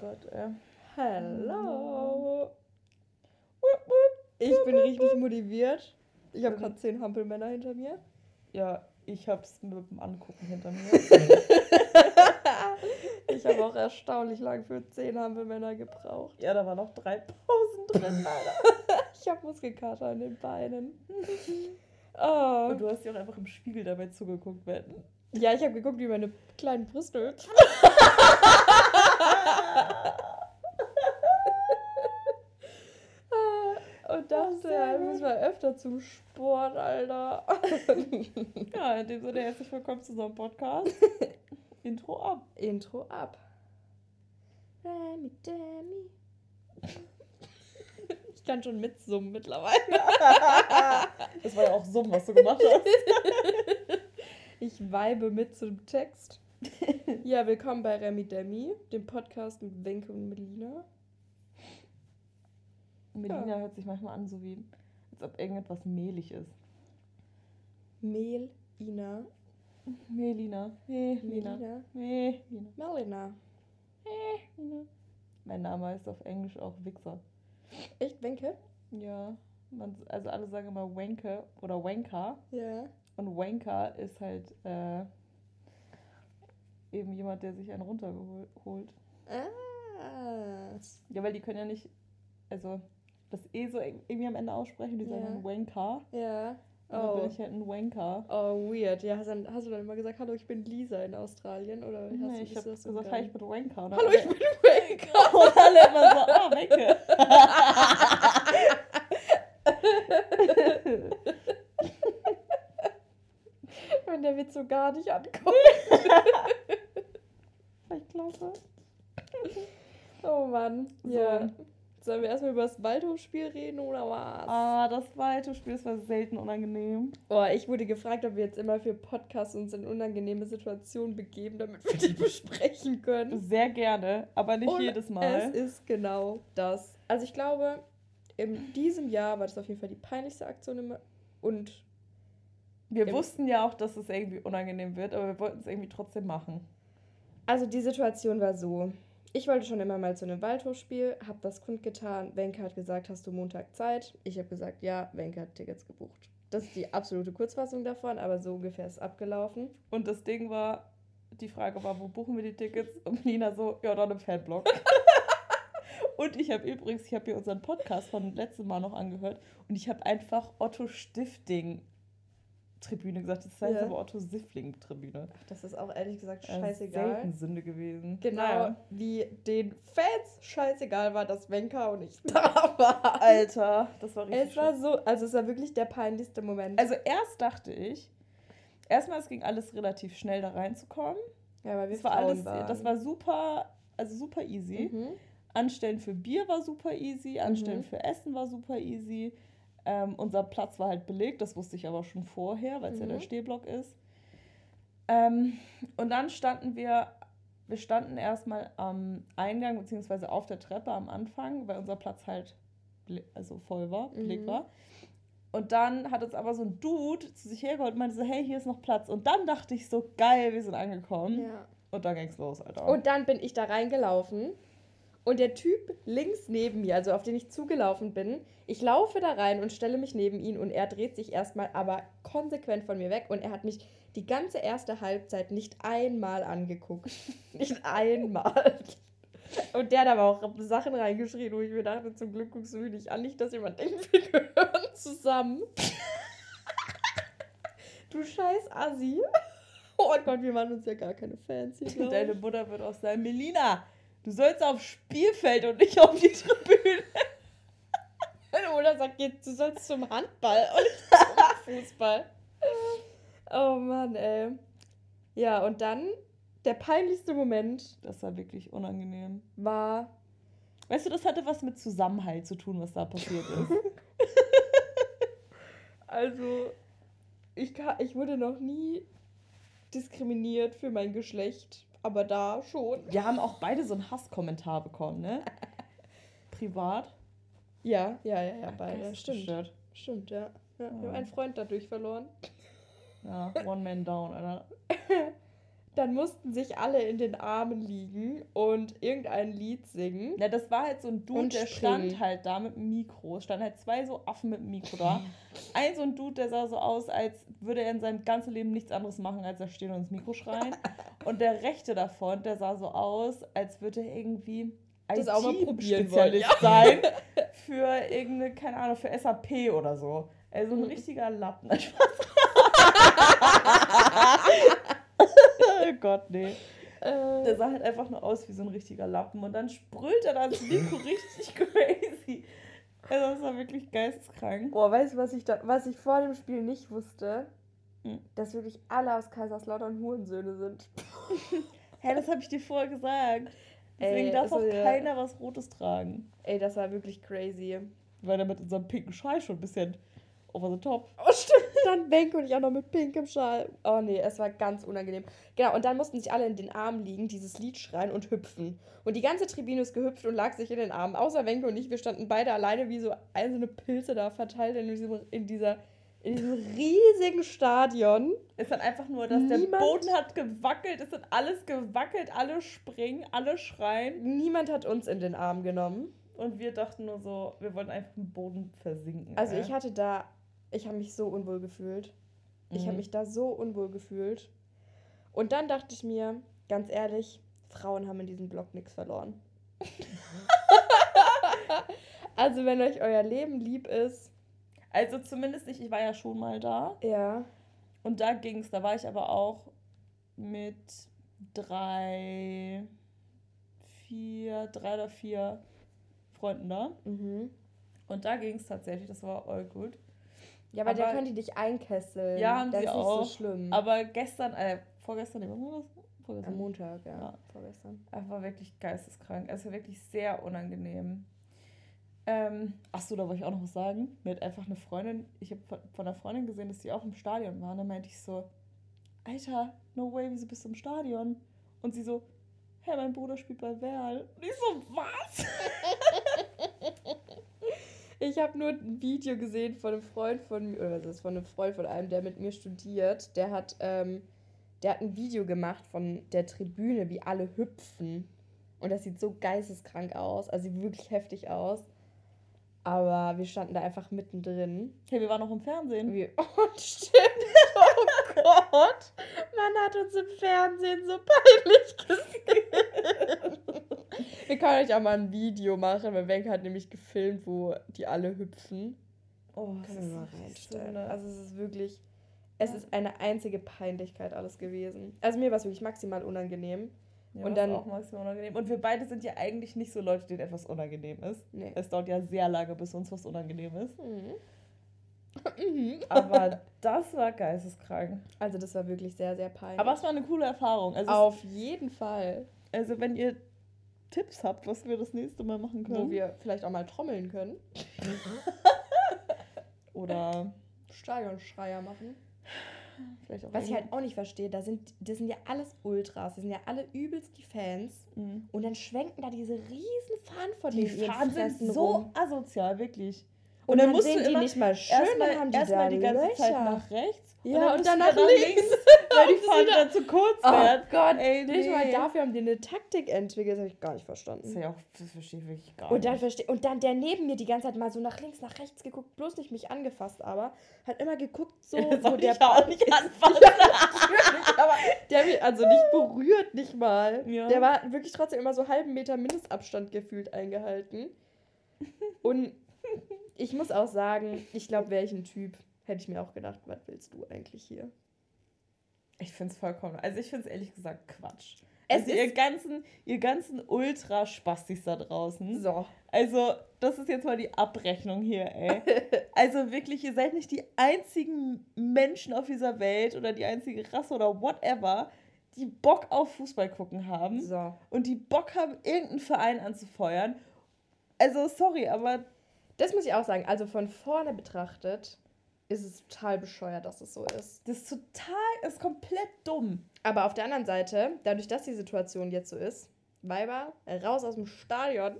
Gott, ey. Hello. Ich bin richtig motiviert. Ich habe gerade zehn Hampelmänner hinter mir. Ja, ich hab's mit dem Angucken hinter mir. ich habe auch erstaunlich lang für zehn Hampelmänner gebraucht. Ja, da waren noch drei Pausen drin, Alter. ich habe Muskelkater an den Beinen. oh. Und du hast dir auch einfach im Spiegel dabei zugeguckt, wetten. Ja, ich habe geguckt, wie meine kleinen Brüste. Und dachte, ja, müssen wir öfter zum Sport, Alter. ja, in dem Sinne herzlich willkommen zu unserem Podcast. Intro ab. Intro ab. Remy Demi. Ich kann schon mitsummen mittlerweile. das war ja auch Summen, was du gemacht hast. Ich weibe mit zum Text. Ja, willkommen bei Remy Demi, dem Podcast mit Wenke und Melina. Melina ja. hört sich manchmal an, so wie, als ob irgendetwas mehlig ist. Melina. Melina. Melina. Melina. Melina. Melina. Mein Name heißt auf Englisch auch Wichser. Echt, Wenke? Ja. Man, also alle sagen immer Wenke oder Wenka. Ja. Und Wanker ist halt äh, eben jemand, der sich einen runterholt. Ah. Ja, weil die können ja nicht, also das eh so irgendwie am Ende aussprechen, die sagen dann Wanker. Ja. Und dann bin oh. ich halt ein Wanker. Oh, weird. Ja, hast, dann, hast du dann immer gesagt, hallo, ich bin Lisa in Australien? Oder hast nee, du, ich habe gesagt, hi, ich bin Wanker. Oder hallo, ich bin Wanker. Und alle immer so, ah, Wanke. Wenn der Witz so gar nicht ankommt. Glaube. Oh Mann. So. Ja. Sollen wir erstmal über das Waldhofspiel reden oder was? Ah, das Waldhofspiel ist war selten unangenehm. Oh, ich wurde gefragt, ob wir jetzt immer für Podcasts uns in unangenehme Situationen begeben, damit wir die besprechen können. Sehr gerne, aber nicht Und jedes Mal. Es ist genau das. Also ich glaube, in diesem Jahr war das auf jeden Fall die peinlichste Aktion im und wir wussten ja auch, dass es irgendwie unangenehm wird, aber wir wollten es irgendwie trotzdem machen. Also die Situation war so. Ich wollte schon immer mal zu einem Waldhofspiel, habe das kundgetan. Wenke hat gesagt, hast du Montag Zeit? Ich habe gesagt, ja, Wenke hat Tickets gebucht. Das ist die absolute Kurzfassung davon, aber so ungefähr ist abgelaufen. Und das Ding war, die Frage war, wo buchen wir die Tickets? Und Nina so, ja, dann im Fanblog. und ich habe übrigens, ich habe hier unseren Podcast von letztem Mal noch angehört und ich habe einfach Otto Stifting Tribüne gesagt. Das heißt ja. aber Otto Siffling Tribüne. Das ist auch ehrlich gesagt scheißegal. Selten Sünde gewesen. Genau, naja. wie den Fans scheißegal war, dass Wenka und ich da war. Alter, das war richtig. Es war so, also es war wirklich der peinlichste Moment. Also erst dachte ich, erstmal es ging alles relativ schnell da reinzukommen. Ja, weil wir das war alles, waren. das war super, also super easy. Mhm. Anstellen für Bier war super easy, Anstellen mhm. für Essen war super easy. Ähm, unser Platz war halt belegt, das wusste ich aber schon vorher, weil es mhm. ja der mhm. Stehblock ist. Ähm, und dann standen wir, wir standen erstmal am Eingang bzw. auf der Treppe am Anfang, weil unser Platz halt also voll war, belegt mhm. war. Und dann hat uns aber so ein Dude zu sich hergeholt und meinte so, hey, hier ist noch Platz. Und dann dachte ich so, geil, wir sind angekommen. Ja. Und dann ging's los, Alter. Und dann bin ich da reingelaufen und der Typ links neben mir, also auf den ich zugelaufen bin, ich laufe da rein und stelle mich neben ihn und er dreht sich erstmal aber konsequent von mir weg und er hat mich die ganze erste Halbzeit nicht einmal angeguckt. nicht einmal. Und der hat aber auch Sachen reingeschrien, wo ich mir dachte, zum Glück guckst du mich nicht an, nicht, dass jemand denkt, wir gehören zusammen. du scheiß Assi. Oh Gott, wir waren uns ja gar keine Fans hier. Deine Mutter wird auch sagen, Melina, Du sollst aufs Spielfeld und nicht auf die Tribüne. Oder sagt jetzt, du sollst zum Handball und zum Fußball. Oh Mann, ey. Ja, und dann der peinlichste Moment. Das war wirklich unangenehm. War. Weißt du, das hatte was mit Zusammenhalt zu tun, was da passiert ist. also, ich, ich wurde noch nie diskriminiert für mein Geschlecht aber da schon. Wir haben auch beide so einen Hasskommentar bekommen, ne? Privat. Ja, ja, ja, ja, beide. Stimmt. Gestört. Stimmt, ja. ja. Wir haben einen Freund dadurch verloren. Ja, One Man Down, Alter. dann mussten sich alle in den Armen liegen und irgendein Lied singen. Ja, das war halt so ein Dude, der stand halt da mit dem Mikro. Es standen halt zwei so Affen mit dem Mikro da. Ein so ein Dude, der sah so aus, als würde er in seinem ganzen Leben nichts anderes machen, als er stehen und ins Mikro schreien. Und der rechte davon, der sah so aus, als würde er irgendwie das IT auch mal probieren wollen, ja. sein für irgendeine, keine Ahnung, für SAP oder so. Also ein mhm. richtiger Lappen. Oh Gott, nee. Äh. Der sah halt einfach nur aus wie so ein richtiger Lappen. Und dann sprüht er das Mikro richtig crazy. Also das war wirklich geisteskrank. Boah, weißt du, was ich, da, was ich vor dem Spiel nicht wusste? Hm. Dass wirklich alle aus Kaiserslautern Hurensöhne sind. Hä, das habe ich dir vorher gesagt. Deswegen Ey, darf also, auch keiner ja. was Rotes tragen. Ey, das war wirklich crazy. Weil er mit unserem pinken Schal schon ein bisschen over the top. Oh, stimmt. Dann Benke und ich auch noch mit pinkem Schal. Oh nee, es war ganz unangenehm. Genau, und dann mussten sich alle in den Armen liegen, dieses Lied schreien und hüpfen. Und die ganze Tribüne ist gehüpft und lag sich in den Armen. Außer Wenke und ich, wir standen beide alleine wie so einzelne Pilze da verteilt in, diesem, in dieser in diesem riesigen Stadion. Es hat einfach nur, dass Niemand, der Boden hat gewackelt, es hat alles gewackelt, alle springen, alle schreien. Niemand hat uns in den Arm genommen. Und wir dachten nur so, wir wollten einfach im Boden versinken. Also ey. ich hatte da ich habe mich so unwohl gefühlt. Ich habe mhm. mich da so unwohl gefühlt. Und dann dachte ich mir, ganz ehrlich, Frauen haben in diesem Blog nichts verloren. also, wenn euch euer Leben lieb ist. Also, zumindest nicht, ich war ja schon mal da. Ja. Und da ging es, da war ich aber auch mit drei, vier, drei oder vier Freunden da. Mhm. Und da ging es tatsächlich, das war all gut. Ja, aber, aber da können die dich einkesseln. Ja, haben das sie ist auch. Nicht so schlimm. Aber gestern, äh, vorgestern, nee, was Vorgestern. Am Montag, ja. ja. Vorgestern. Er war wirklich geisteskrank. Also wirklich sehr unangenehm. Ähm, achso, da wollte ich auch noch was sagen. Mir hat einfach eine Freundin, ich habe von einer Freundin gesehen, dass sie auch im Stadion war. Und dann meinte ich so, Alter, no way, wieso bist du im Stadion? Und sie so, hä, mein Bruder spielt bei Werl. Und ich so, was? Ich habe nur ein Video gesehen von einem Freund von mir, oder was ist von einem Freund von einem, der mit mir studiert. Der hat, ähm, der hat ein Video gemacht von der Tribüne, wie alle hüpfen. Und das sieht so geisteskrank aus, also sieht wirklich heftig aus. Aber wir standen da einfach mittendrin. Hey, wir waren noch im Fernsehen. Wir, oh, stimmt. Oh Gott. Man hat uns im Fernsehen so peinlich gesehen. Wir können euch auch mal ein Video machen, weil Wenke hat nämlich gefilmt, wo die alle hüpfen. Oh, das können wir mal reinstellen. So also es ist wirklich, es ist eine einzige Peinlichkeit alles gewesen. Also mir war es wirklich maximal unangenehm. Ja, und dann auch maximal unangenehm. Und wir beide sind ja eigentlich nicht so Leute, denen etwas unangenehm ist. Nee. Es dauert ja sehr lange, bis uns was unangenehm ist. Mhm. Aber das war geisteskrank. Also das war wirklich sehr, sehr peinlich. Aber es war eine coole Erfahrung. Also Auf jeden Fall. Also wenn ihr Tipps habt, was wir das nächste Mal machen können. Wo wir vielleicht auch mal trommeln können. Oder Stadionschreier machen. Was ich halt auch nicht verstehe, da sind, das sind ja alles Ultras, das sind ja alle übelst die Fans. Mhm. Und dann schwenken da diese riesen Fahnen vor die denen. Die Fahnen sind so rum. asozial, wirklich. Und, und dann, dann musst du die nicht mal schön, erstmal, haben die erstmal die ganze Löcher. Zeit nach rechts. Ja, und dann, und dann nach links. links weil die Fahne dann zu kurz oh wird. Oh Gott, ey, nee. nicht mal dafür haben die eine Taktik entwickelt. Das habe ich gar nicht verstanden. Das, ja auch, das verstehe ich wirklich gar und dann nicht. und dann der neben mir die ganze Zeit mal so nach links, nach rechts geguckt, bloß nicht mich angefasst, aber hat immer geguckt, so, wo der Ball auch nicht anfassen. ja, aber der hat mich also nicht berührt, nicht mal. Ja. Der war wirklich trotzdem immer so halben Meter Mindestabstand gefühlt eingehalten. Und ich muss auch sagen, ich glaube, welchen Typ hätte ich mir auch gedacht, was willst du eigentlich hier? Ich finde es vollkommen, also ich finde es ehrlich gesagt Quatsch. Es also ihr ganzen, ihr ganzen Ultraspastis da draußen. So. Also, das ist jetzt mal die Abrechnung hier, ey. also wirklich, ihr seid nicht die einzigen Menschen auf dieser Welt oder die einzige Rasse oder whatever, die Bock auf Fußball gucken haben. So. Und die Bock haben, irgendeinen Verein anzufeuern. Also, sorry, aber das muss ich auch sagen. Also von vorne betrachtet ist es total bescheuert, dass es so ist. Das ist total, ist komplett dumm. Aber auf der anderen Seite, dadurch, dass die Situation jetzt so ist, Weiber, raus aus dem Stadion,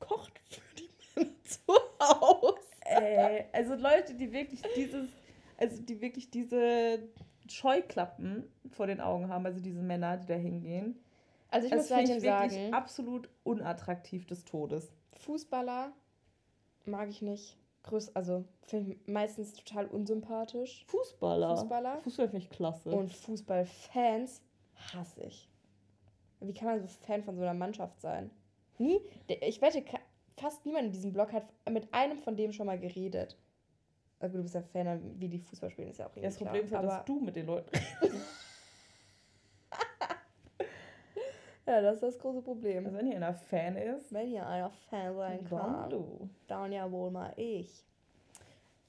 kocht für die Männer zu Hause. Ey, also Leute, die wirklich dieses, also die wirklich diese Scheuklappen vor den Augen haben, also diese Männer, die da hingehen. Also ich das muss seitdem ich wirklich sagen, absolut unattraktiv des Todes. Fußballer mag ich nicht. Größ, also finde ich meistens total unsympathisch. Fußballer. Fußballer. Fußball finde ich klasse. Und Fußballfans hasse ich. Wie kann man so Fan von so einer Mannschaft sein? Nie, ich wette, fast niemand in diesem Blog hat mit einem von dem schon mal geredet. Also du bist ja Fan, wie die Fußball spielen, ist ja auch Ja, das irgendwie Problem ist klar. ja, aber dass du mit den Leuten Ja, das ist das große Problem. Also wenn hier einer Fan ist, Wenn hier einer Fan sein dann kann, du. dann ja wohl mal ich.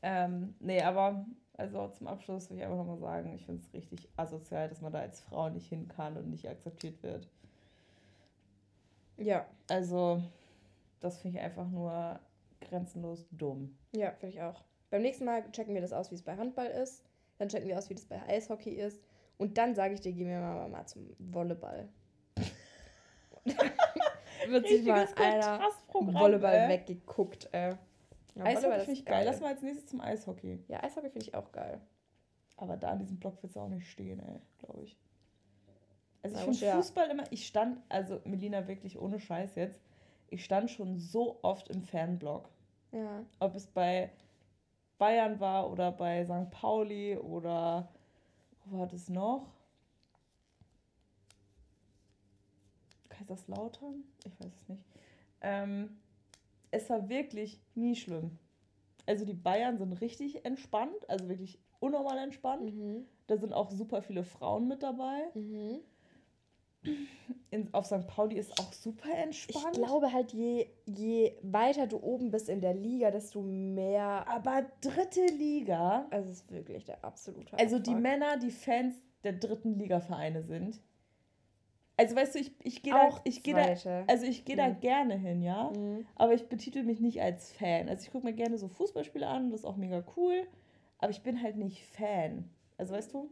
Ähm, nee, aber also zum Abschluss will ich einfach nochmal sagen, ich finde es richtig asozial, dass man da als Frau nicht hin kann und nicht akzeptiert wird. Ja, Also, das finde ich einfach nur grenzenlos dumm. ja, finde ich auch. Beim nächsten Mal checken wir das aus, wie es bei Handball ist. Dann checken wir aus, wie das bei Eishockey ist. Und dann sage ich dir, gehen wir mal, mal zum Volleyball. Wird sich mal einer Volleyball ey. weggeguckt, ey. Ja, Eishockey finde ist ich geil. Lass mal als nächstes zum Eishockey. Ja, Eishockey finde ich auch geil. Aber da an diesem Block wird es auch nicht stehen, ey, glaube ich. Also ich finde ja. Fußball immer, ich stand, also Melina wirklich ohne Scheiß jetzt, ich stand schon so oft im Fanblock. Ja. Ob es bei Bayern war oder bei St. Pauli oder wo war das noch? Kaiserslautern? Ich weiß es nicht. Ähm, es war wirklich nie schlimm. Also die Bayern sind richtig entspannt, also wirklich unnormal entspannt. Mhm. Da sind auch super viele Frauen mit dabei. Mhm. In, auf St. Pauli ist auch super Ich entspannt. glaube halt, je, je weiter du oben bist in der Liga, desto mehr. aber dritte Liga, Also es ist wirklich der absolute. also die Abfuck. Männer, die Fans der dritten Liga-Vereine sind. Also weißt du, ich, ich gehe da, ich gehe da, also ich gehe da Mhm. gerne hin, ja. Mhm. Aber ich betitel mich nicht als Fan. Also ich gucke mir gerne so Fußballspiele an, das ist auch mega cool. Aber ich bin halt nicht Fan. Also weißt du,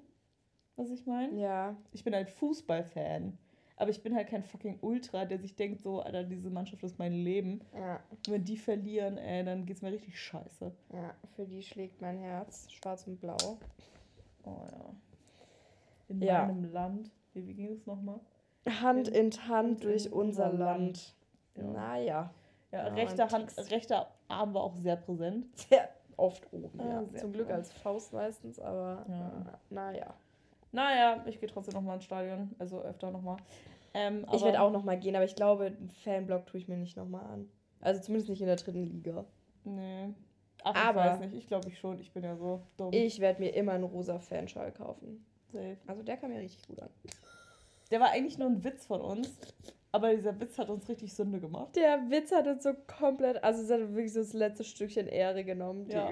was ich meine? Ja. Ich bin halt Fußballfan. Aber ich bin halt kein fucking Ultra, der sich denkt, so, Alter, diese Mannschaft ist mein Leben. Ja. Wenn die verlieren, ey, dann geht's mir richtig scheiße. Ja. Für die schlägt mein Herz. Schwarz und blau. Oh ja. In Ja. meinem Land. Wie, wie ging es nochmal? Hand In- in Hand durch unser Land. Ja. Naja. Ja, Ja, rechter, Hand, rechter Arm war auch sehr präsent. Sehr oft oben. Ja. sehr Zum Glück als Faust meistens, aber Ja. äh, naja. Naja, ich gehe trotzdem nochmal ins Stadion. Also öfter nochmal. Ähm, Ich werde auch nochmal gehen, aber ich glaube, einen Fanblock tue ich mir nicht nochmal an. Also zumindest nicht in der dritten Liga. Nee. Ach, Aber- ich weiß nicht. Ich glaube ich schon. Ich bin ja so dumm. Ich werde mir immer einen rosa Fanschal kaufen. Safe. Also der kam mir richtig gut an. Der war eigentlich nur ein Witz von uns. Aber dieser Witz hat uns richtig Sünde gemacht. Der Witz hat uns so komplett, also es hat wirklich so das letzte Stückchen Ehre genommen. Ja.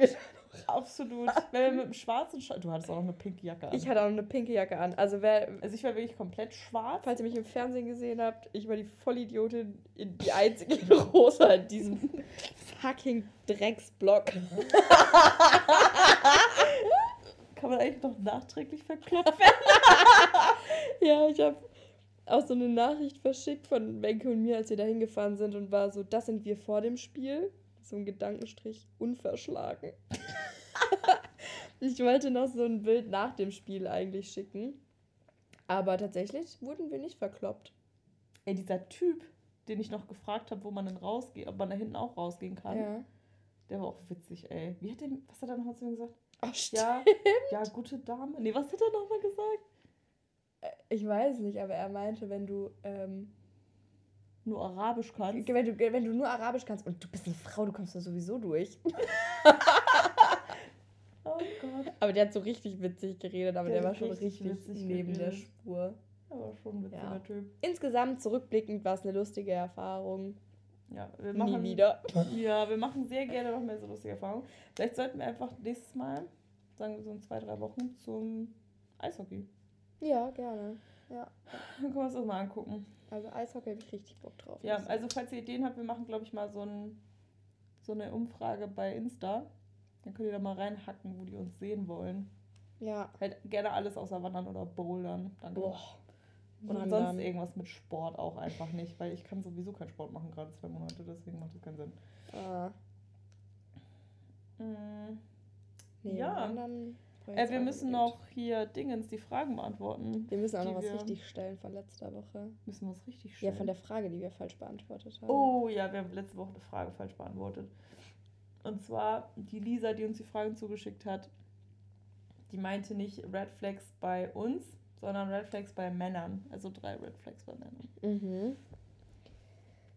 Absolut. Wenn wir mit dem schwarzen Schal Du hattest auch noch eine pinke Jacke an. Ich hatte auch eine pinke Jacke an. Also wer, also ich war wirklich komplett schwarz. falls ihr mich im Fernsehen gesehen habt, ich war die Vollidiotin, in- die einzige in rosa in diesem fucking Drecksblock. Kann man eigentlich noch nachträglich verklopfen. Ja, ich habe auch so eine Nachricht verschickt von Wenke und mir, als wir da hingefahren sind und war so, das sind wir vor dem Spiel. So ein Gedankenstrich unverschlagen. ich wollte noch so ein Bild nach dem Spiel eigentlich schicken. Aber tatsächlich wurden wir nicht verkloppt. Ey, dieser Typ, den ich noch gefragt habe, wo man denn rausgeht, ob man da hinten auch rausgehen kann, Ja. der war auch witzig, ey. Wie hat der, was hat er nochmal zu mir gesagt? Oh, Ja, ja, gute Dame. Nee, was hat er nochmal gesagt? Ich weiß nicht, aber er meinte, wenn du, ähm, Nur Arabisch kannst. wenn du, wenn du nur Arabisch kannst und du bist eine Frau, du kommst da sowieso durch. Oh Gott. Aber der hat so richtig witzig geredet, aber der, Der war schon richtig richtig neben der geredet. Spur. Aber schon ein witziger Ja. Typ. Insgesamt zurückblickend war es eine lustige Erfahrung. Ja, wir machen, Nie wieder. Ja, wir machen sehr gerne noch mehr so lustige Erfahrungen. Vielleicht sollten wir einfach nächstes Mal, sagen wir so in zwei, drei Wochen, zum Eishockey. Ja, gerne. Ja. Dann können wir uns das mal angucken. Also Eishockey habe ich richtig Bock drauf. Ja, also falls ihr Ideen habt, wir machen, glaube ich, mal so, ein, so eine Umfrage bei Insta. Dann könnt ihr da mal reinhacken, wo die uns sehen wollen. Ja. Halt gerne alles außer Wandern oder Bouldern. Danke. Boah. Und Wandern. sonst irgendwas mit Sport auch einfach nicht, weil ich kann sowieso keinen Sport machen, gerade zwei Monate, deswegen macht das keinen Sinn. Ah, Mm, nee, Ja. Äh, wir müssen noch hier Dingens die Fragen beantworten. Wir müssen auch noch was richtig stellen von letzter Woche. Müssen wir was richtig Ja, stellen? von der Frage, die wir falsch beantwortet haben. Oh ja, wir haben letzte Woche eine Frage falsch beantwortet. Und zwar die Lisa, die uns die Fragen zugeschickt hat, die meinte nicht Red Flags bei uns, sondern Red Flags bei Männern. Also drei Red Flags bei Männern. Mhm.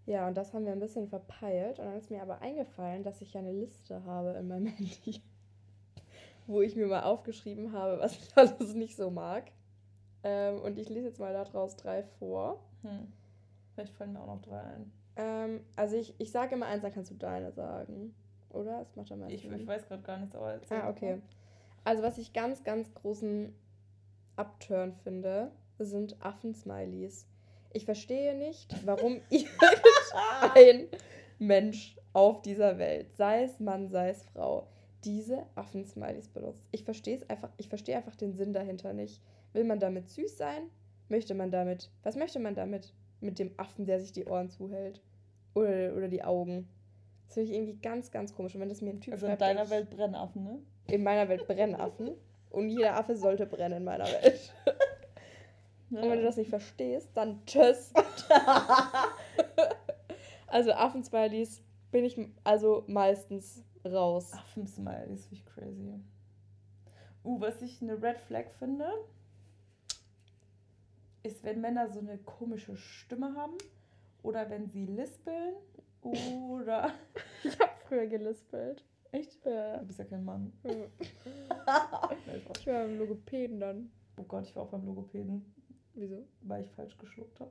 Ja, und das haben wir ein bisschen verpeilt. Und dann ist mir aber eingefallen, dass ich ja eine Liste habe in meinem Handy, wo ich mir mal aufgeschrieben habe, was ich alles nicht so mag. Ähm, und ich lese jetzt mal daraus drei vor. Hm. Vielleicht fallen mir auch noch drei ein. Ähm, also ich, ich sage immer eins, dann kannst du deine sagen. Oder? Es macht am meisten Ich, ich weiß gerade gar nichts, aber erzähl Ah, okay. mal. Also was ich ganz, ganz großen Upturn finde, sind Affen-Smileys. Ich verstehe nicht, warum irgendein Mensch auf dieser Welt, sei es Mann, sei es Frau, diese Affen-Smileys benutzt. Ich verstehe es einfach, ich verstehe einfach den Sinn dahinter nicht. Will man damit süß sein? Möchte man damit, was möchte man damit? Mit dem Affen, der sich die Ohren zuhält? Oder, oder die Augen? Das finde ich irgendwie ganz, ganz komisch. Und wenn das mir ein Typ Also in schreibt, deiner ich, Welt Brennaffen, ne? in meiner Welt brennen Affen. Und jeder Affe sollte brennen in meiner Welt. Und wenn du das nicht verstehst, dann tschüss. also Affensmileys bin ich also meistens raus. Affen-Smileys, ich crazy. Uh, was ich eine Red Flag finde, ist, wenn Männer so eine komische Stimme haben oder wenn sie lispeln oder. Ich habe früher gelispelt. Echt? Ja. Du bist ja kein Mann. Spaß. Ich war im Logopäden dann. oh Gott, ich war auch beim Logopäden, Wieso? weil ich falsch geschluckt habe.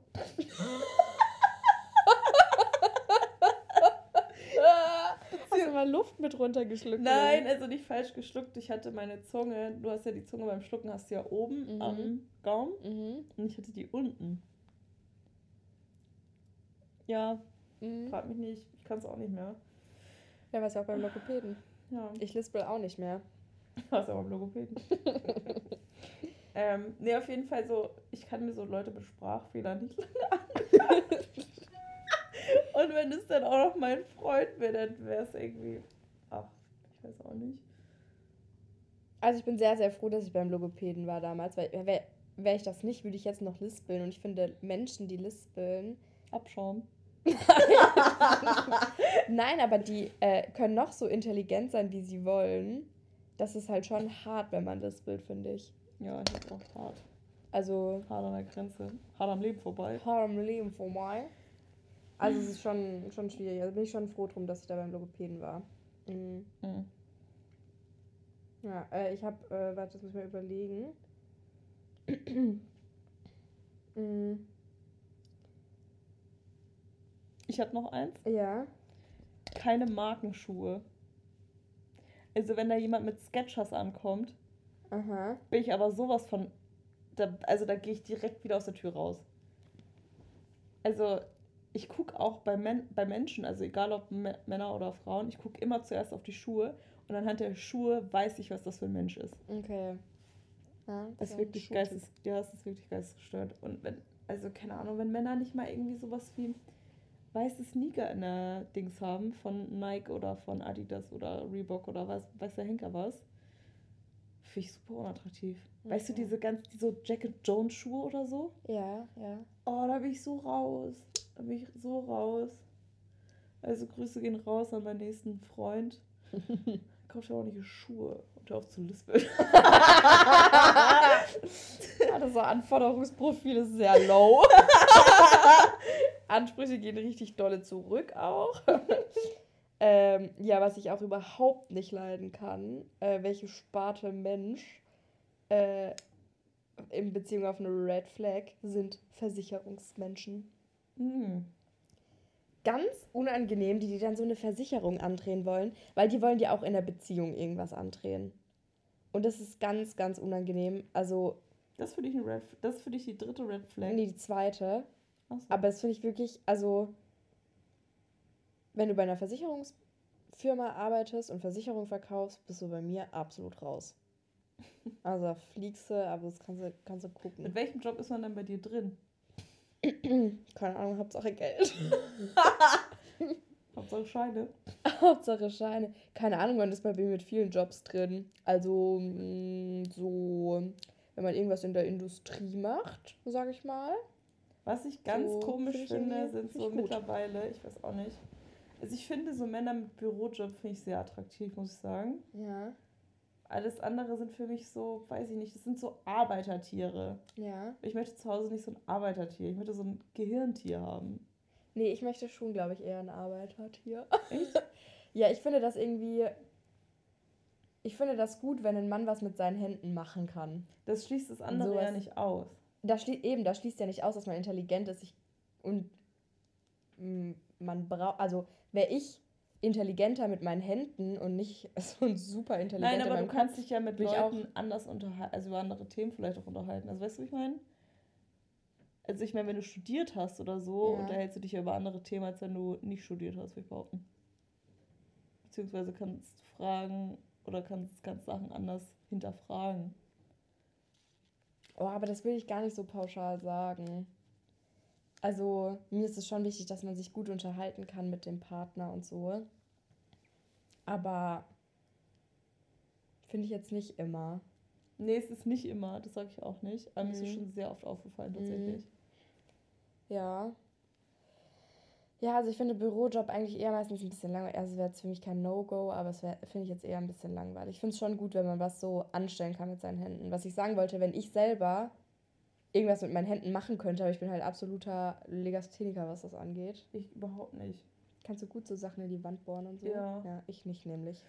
Hast du mal Luft mit runtergeschluckt? Nein, also nicht falsch geschluckt. Ich hatte meine Zunge, du hast ja die Zunge beim Schlucken, hast du ja oben Mhm. am Gaumen Mhm. und ich hatte die unten. Ja, Mhm. frag mich nicht, ich kann es auch nicht mehr. Ja, warst ja auch beim Logopäden. Ja, Ich lispel auch nicht mehr. warst ja auch beim Logopäden. ähm, nee, auf jeden Fall so, ich kann mir so Leute mit Sprachfehlern nicht lange anhören. Und wenn es dann auch noch mein Freund wäre, dann wäre es irgendwie, ach, ich weiß auch nicht. Also ich bin sehr, sehr froh, dass ich beim Logopäden war damals, weil wäre wär ich das nicht, würde ich jetzt noch lispeln. Und ich finde, Menschen, die lispeln, Abschauen. Nein, aber die äh, können noch so intelligent sein, wie sie wollen. Das ist halt schon hart, wenn man lispelt, finde ich. Ja, ich hab auch hart. Also Hart an der Grenze. Hart am Leben vorbei. hart am Leben vorbei. Also es ist schon, schon schwierig. Also bin ich schon froh drum, dass ich da beim Logopäden war. Mhm. Mhm. Ja, äh, ich habe, äh, warte, das muss ich mir überlegen. Ich hatte noch eins. ja. Keine Markenschuhe. Also wenn da jemand mit Sketchers ankommt, Aha. bin ich aber sowas von. Da, also da gehe ich direkt wieder aus der Tür raus. Also ich gucke auch bei, Men bei Menschen, also egal ob M Männer oder Frauen, ich gucke immer zuerst auf die Schuhe und anhand der Schuhe weiß ich, was das für ein Mensch ist. Okay. Ja, Das ist wirklich geistes, ja, das ist wirklich geistesgestört. Und wenn, also keine Ahnung, wenn Männer nicht mal irgendwie sowas wie weiße Sneaker in der Dings haben von Nike oder von Adidas oder Reebok oder was, weiß der Henker was, finde ich super unattraktiv. Weißt du, Okay. diese ganz, die so Jacket Jones Schuhe oder so? Ja, ja. Oh, da bin ich so raus. Da bin ich so raus. Also Grüße gehen raus an meinen nächsten Freund. Kauft ja ordentliche Schuhe. Und hör auf zu lispeln. Ja, das Anforderungsprofil ist sehr low. Ansprüche gehen richtig dolle zurück auch. ähm, ja, was ich auch überhaupt nicht leiden kann, äh, welche Sparte Mensch äh, in Beziehung auf eine Red Flag sind Versicherungsmenschen. Hm. Ganz unangenehm, die, die dann so eine Versicherung andrehen wollen, weil die wollen dir auch in der Beziehung irgendwas andrehen. Und das ist ganz, ganz unangenehm. Also, Das ist für dich eine Red Das ist für dich die dritte Red Flag. nee, die zweite. So. Aber das finde ich wirklich, also, wenn du bei einer Versicherungsfirma arbeitest und Versicherung verkaufst, bist du bei mir absolut raus. Also fliegst du, aber das kannst du, kannst du Mit gucken. welchem Job ist man denn bei dir drin? Keine Ahnung, Hauptsache Geld. Hauptsache Scheine. Hauptsache Scheine. Keine Ahnung, man ist bei mir mit vielen Jobs drin. Also mh, so, wenn man irgendwas in der Industrie macht, sag ich mal. Was ich ganz so, komisch find finde, sind so mittlerweile, ich weiß auch nicht. Also ich finde so Männer mit Bürojob finde ich sehr attraktiv, muss ich sagen. Ja. Alles andere sind für mich so, weiß ich nicht, das sind so Arbeitertiere. Ja. Ich möchte zu Hause nicht so ein Arbeitertier, ich möchte so ein Gehirntier haben. Nee, ich möchte schon, glaube ich, eher ein Arbeitertier. Echt? ja, ich finde das irgendwie. Ich finde das gut, wenn ein Mann was mit seinen Händen machen kann. Das schließt das andere ja nicht aus. Das schließt, eben, das schließt ja nicht aus, dass man intelligent ist. Ich, und mm, man braucht. Also, wäre ich intelligenter mit meinen Händen und nicht so ein super intelligenter Nein, aber du kannst dich ja mit Leuten anders unterhalten, also über andere Themen vielleicht auch unterhalten. Also weißt du, was ich meine? Also ich meine, wenn du studiert hast oder so, ja. unterhältst du dich ja über andere Themen, als wenn du nicht studiert hast, würde ich behaupten. Beziehungsweise kannst fragen oder kannst, kannst Sachen anders hinterfragen. Oh, aber das will ich gar nicht so pauschal sagen. Also mir ist es schon wichtig, dass man sich gut unterhalten kann mit dem Partner und so. Aber finde ich jetzt nicht immer. Nee, es ist nicht immer, das sage ich auch nicht. Aber mhm. mir ist es mhm. schon sehr oft aufgefallen, tatsächlich. Mhm. Ja. Ja, also ich finde Bürojob eigentlich eher meistens ein bisschen langweilig. Also wäre jetzt für mich kein No-Go, aber es finde ich jetzt eher ein bisschen langweilig. Ich finde es schon gut, wenn man was so anstellen kann mit seinen Händen. Was ich sagen wollte, wenn ich selber irgendwas mit meinen Händen machen könnte, aber ich bin halt absoluter Legastheniker, was das angeht. Ich überhaupt nicht. Kannst du gut so Sachen in die Wand bohren und so? Ja. Ja, ich nicht nämlich.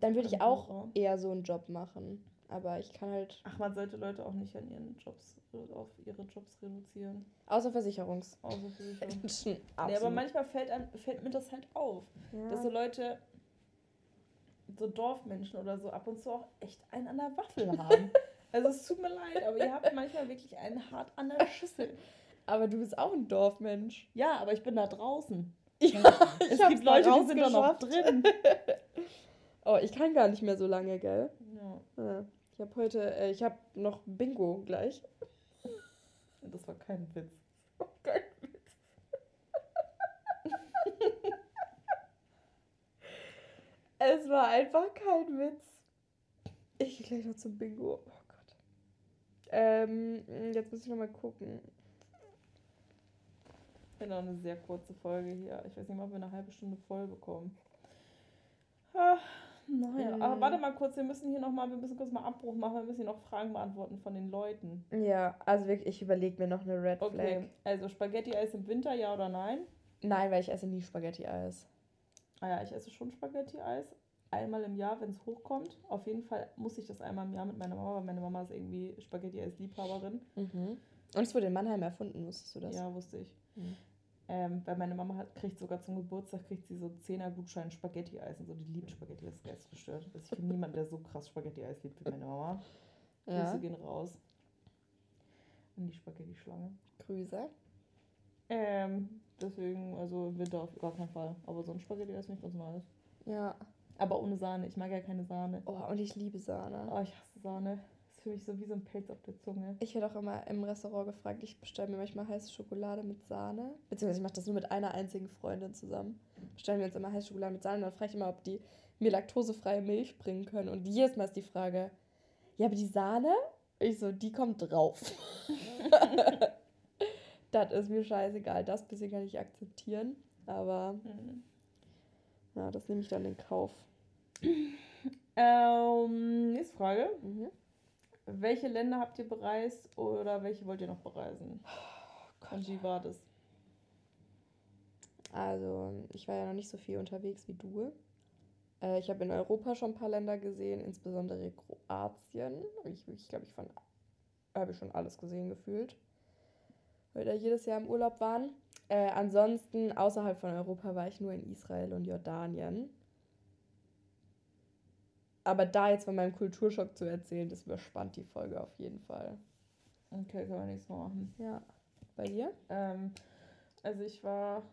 Dann würde ich auch eher so einen Job machen. Aber ich kann halt. Ach, man sollte Leute auch nicht an ihren Jobs, auf ihre Jobs reduzieren. Außer Versicherungs. Außer Versicherungs. nee, aber manchmal fällt, an, fällt mir das halt auf. Ja. Dass so Leute, so Dorfmenschen oder so, ab und zu auch echt einen an der Waffel haben. also es tut mir leid, aber ihr habt manchmal wirklich einen hart an der Schüssel. Aber du bist auch ein Dorfmensch. Ja, aber ich bin da draußen. Ja, es gibt Leute, die sind da noch drin. oh, ich kann gar nicht mehr so lange, gell? Ja. ja. Ich habe heute, äh, ich habe noch Bingo gleich. Das war kein Witz. kein Witz. es war einfach kein Witz. Ich gehe gleich noch zum Bingo. Oh Gott. Ähm, jetzt muss ich noch mal gucken. Ich finde auch eine sehr kurze Folge hier. Ich weiß nicht mal, ob wir eine halbe Stunde voll bekommen. Ah. Naja, mhm. aber warte mal kurz, wir müssen hier nochmal, wir müssen kurz mal Abbruch machen, wir müssen hier noch Fragen beantworten von den Leuten. Ja, also wirklich, ich überlege mir noch eine Red Flag. Okay, also Spaghetti-Eis im Winter, ja oder nein? Nein, weil ich esse nie Spaghetti-Eis. Ah ja, ich esse schon Spaghetti-Eis. Einmal im Jahr, wenn es hochkommt. Auf jeden Fall muss ich das einmal im Jahr mit meiner Mama, weil meine Mama ist irgendwie Spaghetti-Eis-Liebhaberin. Mhm. Und es wurde in Mannheim erfunden, wusstest du das? Ja, wusste ich. Mhm. Ähm, weil meine Mama hat, kriegt sogar zum Geburtstag kriegt sie so 10er Gutschein Spaghetti-Eis und so. Die liebt Spaghetti-Eis, das ist gestört. Also ich kenne niemanden, der so krass Spaghetti-Eis liebt wie meine Mama. Ja. Grüße gehen raus. An die Spaghetti-Schlange. Grüße. Ähm, deswegen, also im Winter auf gar keinen Fall. Aber so ein Spaghetti-Eis finde ich ganz nice. Ja. Aber ohne Sahne. Ich mag ja keine Sahne. Oh, und ich liebe Sahne. Oh, ich hasse Sahne für mich so wie so ein Pelz auf der Zunge. Ich werde auch immer im Restaurant gefragt, ich bestelle mir manchmal heiße Schokolade mit Sahne. Beziehungsweise ich mache das nur mit einer einzigen Freundin zusammen. Bestellen wir uns immer heiße Schokolade mit Sahne. Und dann frage ich immer, ob die mir laktosefreie Milch bringen können. Und jedes Mal ist die Frage, ja, aber die Sahne? Ich so, die kommt drauf. das ist mir scheißegal. Das bisschen kann ich akzeptieren. Aber mhm. ja, das nehme ich dann in Kauf. Ähm, nächste Frage. Mhm. Welche Länder habt ihr bereist oder welche wollt ihr noch bereisen? Oh Und wie war das? Also, ich war ja noch nicht so viel unterwegs wie du. Äh, ich habe in Europa schon ein paar Länder gesehen, insbesondere Kroatien. Ich, ich glaube, ich habe schon alles gesehen gefühlt, weil wir da jedes Jahr im Urlaub waren. Äh, ansonsten, außerhalb von Europa war ich nur in Israel und Jordanien. Aber da jetzt von meinem Kulturschock zu erzählen, das überspannt die Folge auf jeden Fall. Okay, kann man nichts mehr machen. Ja. Bei dir? Ähm, also ich war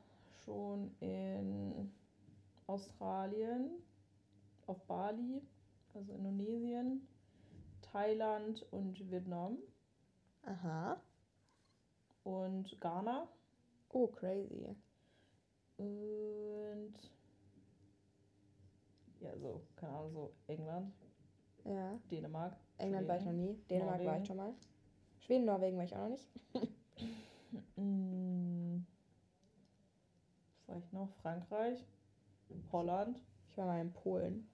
schon in Australien, auf Bali, also Indonesien, Thailand und Vietnam. Aha. Und Ghana. Oh, crazy. Und keine Ahnung, so England, Ja. Dänemark. England war ich noch nie. Dänemark war ich Norwegen. schon mal. Schweden, Norwegen war ich auch noch nicht. Was war ich noch? Frankreich, Holland. Ich war mal in Polen.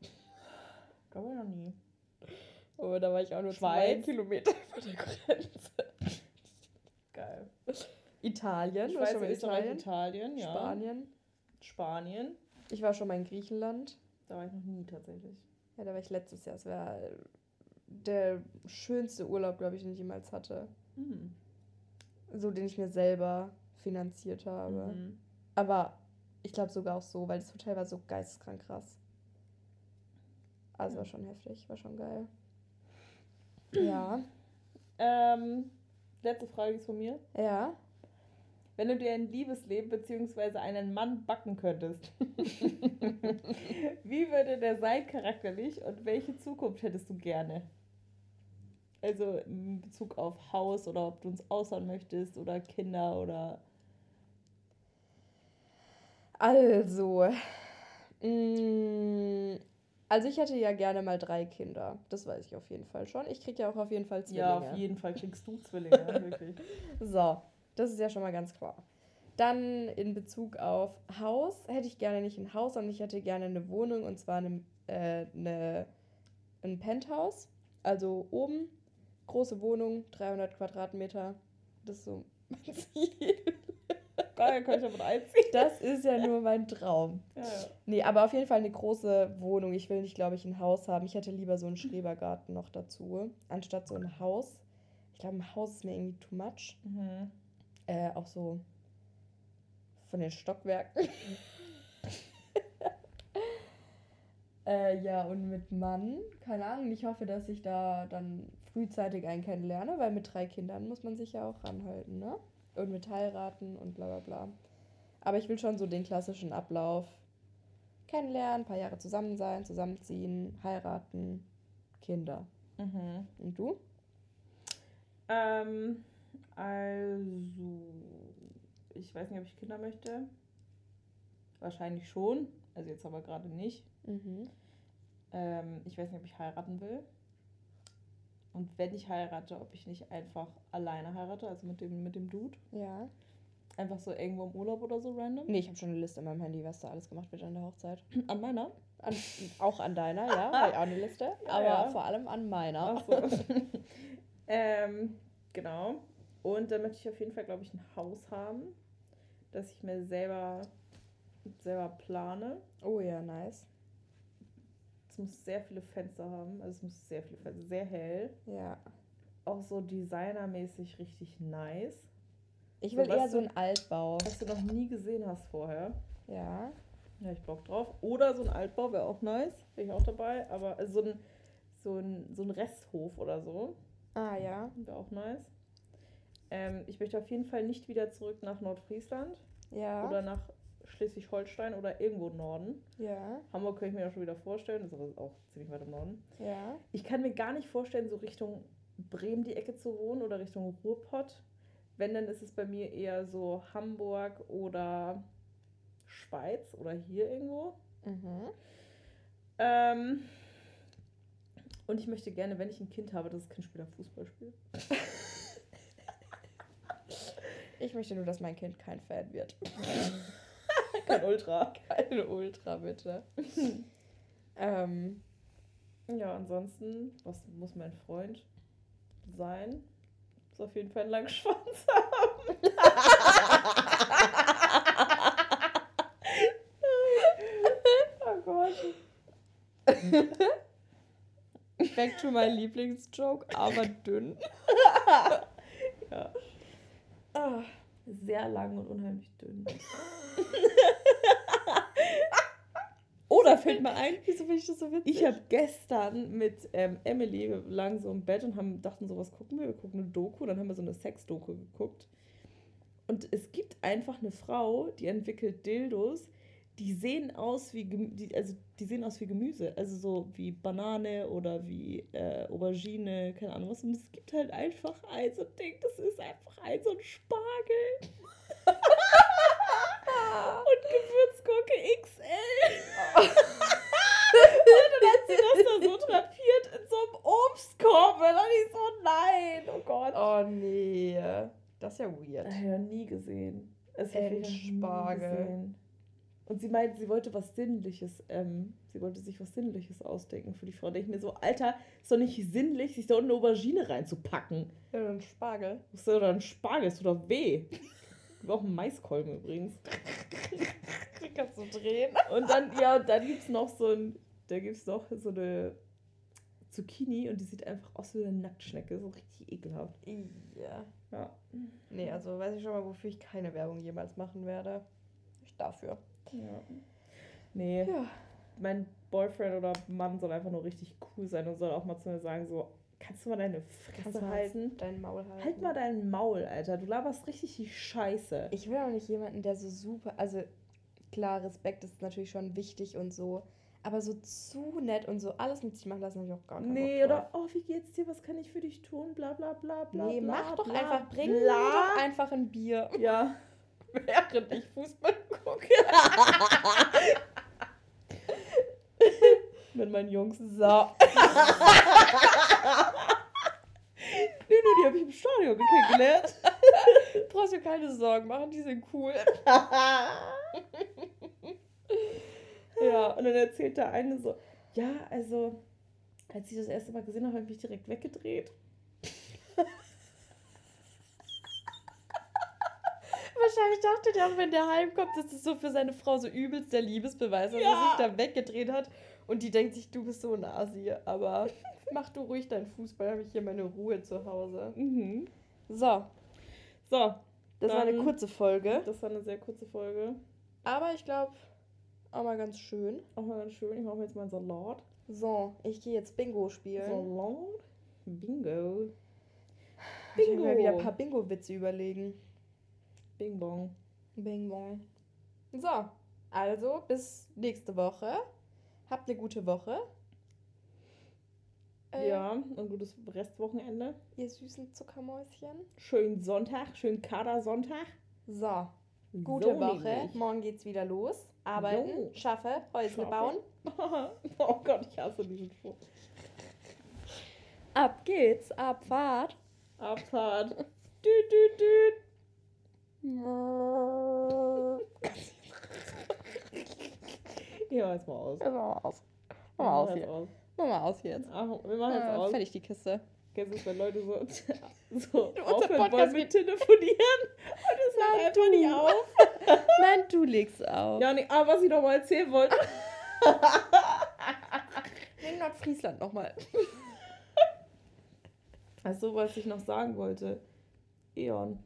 Da war ich noch nie. Oh, da war ich auch nur Schweiz. zwei Kilometer von der Grenze. Geil. Italien. war Schweiz, schon mal Italien. Italien, ja. Spanien. Spanien. Ich war schon mal in Griechenland. Da war ich noch nie tatsächlich. Ja, da war ich letztes Jahr. Es war der schönste Urlaub, glaube ich, den ich jemals hatte. Mhm. So, den ich mir selber finanziert habe. Mhm. Aber ich glaube sogar auch so, weil das Hotel war so geisteskrank krass. Also Ja. war schon heftig, war schon geil. Ja. Ähm, letzte Frage ist von mir. Ja. Wenn du dir ein Liebesleben bzw. einen Mann backen könntest, wie würde der sein charakterlich und welche Zukunft hättest du gerne? Also in Bezug auf Haus oder ob du uns aushauen möchtest oder Kinder oder. Also. mm, Also ich hätte ja gerne mal drei Kinder. Das weiß ich auf jeden Fall schon. Ich kriege ja auch auf jeden Fall Zwillinge. Ja, auf jeden Fall kriegst du Zwillinge, wirklich. So, das ist ja schon mal ganz klar. Dann in Bezug auf Haus hätte ich gerne nicht ein Haus, sondern ich hätte gerne eine Wohnung und zwar eine, äh, eine, ein Penthouse. Also oben, große Wohnung, 300 Quadratmeter. Das ist so mein Ziel. Geil, kann ich damit einziehen. Das ist ja nur mein Traum. Ja, ja. Nee, aber auf jeden Fall eine große Wohnung. Ich will nicht, glaube ich, ein Haus haben. Ich hätte lieber so einen Schrebergarten noch dazu, anstatt so ein Haus. Ich glaube, ein Haus ist mir irgendwie too much. Mhm. Äh, auch so von den Stockwerken. äh, ja, und mit Mann, keine Ahnung, ich hoffe, dass ich da dann frühzeitig einen kennenlerne, weil mit drei Kindern muss man sich ja auch ranhalten, ne? Und mit heiraten und bla bla bla. Aber ich will schon so den klassischen Ablauf kennenlernen, ein paar Jahre zusammen sein, zusammenziehen, heiraten, Kinder. Mhm. Und du? Ähm, also, ich weiß nicht, ob ich Kinder möchte. Wahrscheinlich schon. Also jetzt aber gerade nicht. Mhm. Ähm, ich weiß nicht, ob ich heiraten will. Und wenn ich heirate, ob ich nicht einfach alleine heirate, also mit dem, mit dem Dude. Ja. Einfach so irgendwo im Urlaub oder so random. Nee, ich habe schon eine Liste in meinem Handy, was da alles gemacht wird an der Hochzeit. An meiner. An, auch an deiner, ja, habe ich auch eine Liste. Ja, aber ja. vor allem an meiner. Ach so. ähm, genau. Und dann möchte ich auf jeden Fall, glaube ich, ein Haus haben, das ich mir selber, selber plane. Oh ja, nice. Es muss sehr viele Fenster haben. Also es muss sehr viele Fenster, sehr hell. Ja. Auch so designermäßig richtig nice. Ich So, will was eher so einen Altbau. Was du noch nie gesehen hast vorher. Ja. Ja, ich Bock drauf. Oder so ein Altbau wäre auch nice. Bin ich auch dabei. Aber also so ein, so ein, so ein Resthof oder so Ah ja. wäre auch nice. Ähm, ich möchte auf jeden Fall nicht wieder zurück nach Nordfriesland Ja. oder nach Schleswig-Holstein oder irgendwo im Norden. ja. Hamburg kann ich mir ja schon wieder vorstellen, das ist aber auch ziemlich weit im Norden. Ja. Ich kann mir gar nicht vorstellen, so Richtung Bremen die Ecke zu wohnen oder Richtung Ruhrpott. Wenn, dann ist es bei mir eher so Hamburg oder Schweiz oder hier irgendwo. Mhm. Ähm, und ich möchte gerne, wenn ich ein Kind habe, dass das Kind später Fußball spielt. Ich möchte nur, dass mein Kind kein Fan wird. Kein Ultra. Keine Ultra, bitte. ähm, Ja, ansonsten, was muss mein Freund sein? Muss auf jeden Fall einen langen Schwanz haben. oh Gott. back to my Lieblingsjoke, aber dünn. Ja. Ah, sehr lang und unheimlich dünn. Oder fällt mir ein, Wieso finde ich das so witzig? ich habe gestern mit ähm, Emily, wir lagen so im Bett und haben, dachten so, was gucken wir? Wir gucken eine Doku, dann haben wir so eine Sex-Doku geguckt. Und es gibt einfach eine Frau, die entwickelt Dildos, die sehen aus wie die, also die sehen aus wie Gemüse, also so wie Banane oder wie äh, Aubergine, keine Ahnung was. Und es gibt halt einfach ein so Ding, das ist einfach ein so ein Spargel. und Gewürzgurke XL. und dann hat sie das da so drapiert in so einem Obstkorb. Und dann ich oh so, nein, oh Gott. Oh nee, das ist ja weird. Ich habe ja nie gesehen. Also, es Spargel. Und sie meinte, sie wollte was Sinnliches, ähm, sie wollte sich was Sinnliches ausdenken für die Frau. Da denke ich mir so, Alter, ist doch nicht sinnlich, sich da unten eine Aubergine reinzupacken. Ja, dann Spargel. Ja dann Spargel, ist doch weh. Ich will auch einen Maiskolben übrigens. Die kannst du drehen. Und dann, ja, und dann gibt es noch so ein, da gibt es noch so eine Zucchini und die sieht einfach aus wie eine Nacktschnecke, so richtig ekelhaft. Ja. Ja. Nee, also weiß ich schon mal, wofür ich keine Werbung jemals machen werde. Nicht dafür. Ja. Nee, Ja. mein Boyfriend oder Mann soll einfach nur richtig cool sein und soll auch mal zu mir sagen, so, kannst du mal deine Fresse halten? Dein Maul halten. Halt mal dein Maul, Alter. Du laberst richtig die Scheiße. Ich will auch nicht jemanden, der so super. Also, klar, Respekt ist natürlich schon wichtig und so. Aber so zu nett und so alles mit sich machen lassen, habe ich auch gar keinen Nee, oder, oh, wie geht's dir? Was kann ich für dich tun? Bla bla bla bla. Nee, bla, mach doch bla, einfach, bring mir doch einfach ein Bier, Ja. während ich Fußball gucke. Mit meinen Jungs. So. Nee, nee, die habe ich im Stadion kennengelernt. Brauchst dir keine Sorgen machen, die sind cool. ja, und dann erzählt der eine so, ja, also, als ich das erste Mal gesehen habe, habe ich mich direkt weggedreht. Wahrscheinlich dachte der auch, wenn der heimkommt, dass das so für seine Frau so übelst der Liebesbeweis, dass Ja. er sich da weggedreht hat. Und die denkt sich, du bist so ein Asi. Aber mach du ruhig deinen Fußball, habe ich hier meine Ruhe zu Hause. Mhm. So, So, das war eine kurze Folge. das war eine sehr kurze Folge. Aber ich glaube, auch mal ganz schön. Auch mal ganz schön. Ich mache mir jetzt mal einen Salat. So, ich gehe jetzt Bingo spielen. Salat? Bingo. Ich will mir Bingo. wieder ein paar Bingo-Witze überlegen. Bing bong. Bing bong. So, also bis nächste Woche. Habt eine gute Woche. Äh, Ja, ein gutes Restwochenende. Ihr süßen Zuckermäuschen. Schönen Sonntag, schönen Kader-Sonntag. So, gute So Woche. nämlich. Morgen geht's wieder los. Arbeiten, Jo. schaffe, Häusle Schaffe. bauen. oh Gott, ich hasse diesen Spruch. Ab geht's, Abfahrt. Abfahrt. Düt, düt, düt. Ja, jetzt mal aus. Mach mal aus. Mach mal aus hier. jetzt aus. Mach mal aus hier jetzt. Ach, wir machen jetzt Ah, aus. fertig die Kiste. Kennst du es, wenn Leute so, so aufhören wollen mit telefonieren und es hört einfach nicht auf? Nein, du legst auf. Ja, nee, aber was ich noch mal erzählen wollte. In Nordfriesland nochmal. Also, was ich noch sagen wollte. Eon.